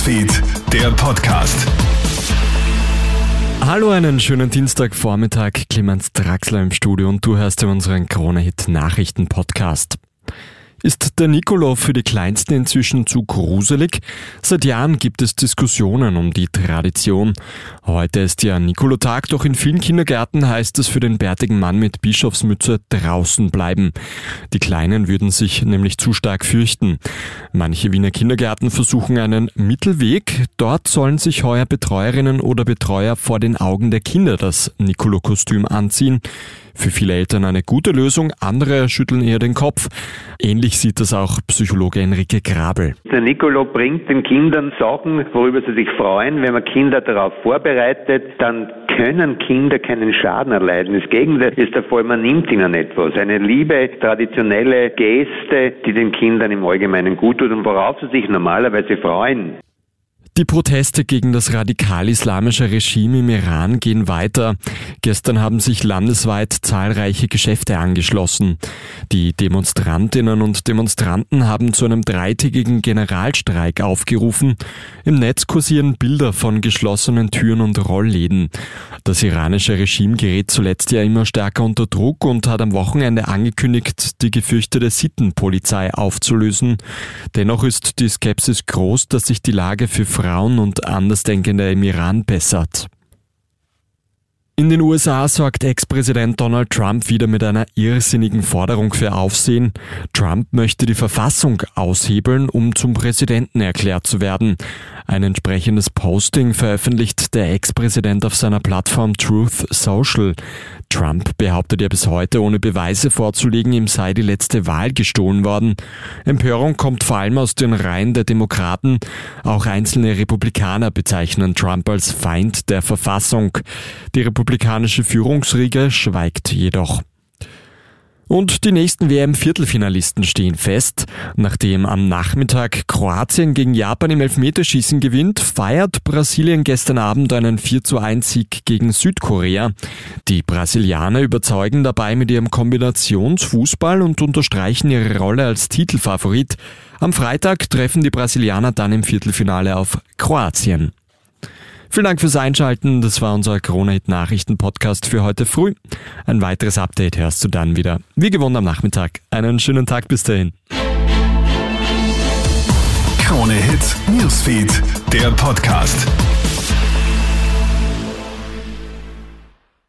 Newsfeed, der Podcast. Hallo, einen schönen Dienstagvormittag. Clemens Draxler im Studio und du hörst unseren Krone-Hit Nachrichten-Podcast. Ist der Nicolo für die Kleinsten inzwischen zu gruselig? Seit Jahren gibt es Diskussionen um die Tradition. Heute ist ja Nikolotag, doch in vielen Kindergärten heißt es für den bärtigen Mann mit Bischofsmütze draußen bleiben. Die Kleinen würden sich nämlich zu stark fürchten. Manche Wiener Kindergärten versuchen einen Mittelweg. Dort sollen sich heuer Betreuerinnen oder Betreuer vor den Augen der Kinder das Nicolo-Kostüm anziehen. Für viele Eltern eine gute Lösung, andere schütteln eher den Kopf. Ähnlich sieht das auch Psychologe Enrique Grabel. Der Nicolo bringt den Kindern Sachen, worüber sie sich freuen. Wenn man Kinder darauf vorbereitet, dann können Kinder keinen Schaden erleiden. Das Gegenteil ist der Fall, man nimmt ihnen etwas. Eine liebe, traditionelle Geste, die den Kindern im Allgemeinen gut tut und worauf sie sich normalerweise freuen. Die Proteste gegen das radikal-islamische Regime im Iran gehen weiter. Gestern haben sich landesweit zahlreiche Geschäfte angeschlossen. Die Demonstrantinnen und Demonstranten haben zu einem dreitägigen Generalstreik aufgerufen. Im Netz kursieren Bilder von geschlossenen Türen und Rollläden. Das iranische Regime gerät zuletzt ja immer stärker unter Druck und hat am Wochenende angekündigt, die gefürchtete Sittenpolizei aufzulösen. Dennoch ist die Skepsis groß, dass sich die Lage für Frauen und Andersdenkende im Iran bessert. In den USA sorgt Ex-Präsident Donald Trump wieder mit einer irrsinnigen Forderung für Aufsehen. Trump möchte die Verfassung aushebeln, um zum Präsidenten erklärt zu werden. Ein entsprechendes Posting veröffentlicht der Ex-Präsident auf seiner Plattform Truth Social. Trump behauptet ja bis heute, ohne Beweise vorzulegen, ihm sei die letzte Wahl gestohlen worden. Empörung kommt vor allem aus den Reihen der Demokraten. Auch einzelne Republikaner bezeichnen Trump als Feind der Verfassung. Die republikanische Führungsriege schweigt jedoch. Und die nächsten WM-Viertelfinalisten stehen fest. Nachdem am Nachmittag Kroatien gegen Japan im Elfmeterschießen gewinnt, feiert Brasilien gestern Abend einen 4 zu 1 Sieg gegen Südkorea. Die Brasilianer überzeugen dabei mit ihrem Kombinationsfußball und unterstreichen ihre Rolle als Titelfavorit. Am Freitag treffen die Brasilianer dann im Viertelfinale auf Kroatien. Vielen Dank fürs Einschalten. Das war unser Krone-Hit Nachrichten-Podcast für heute früh. Ein weiteres Update hörst du dann wieder. Wie gewohnt am Nachmittag. Einen schönen Tag bis dahin. Krone-Hit Newsfeed, der Podcast.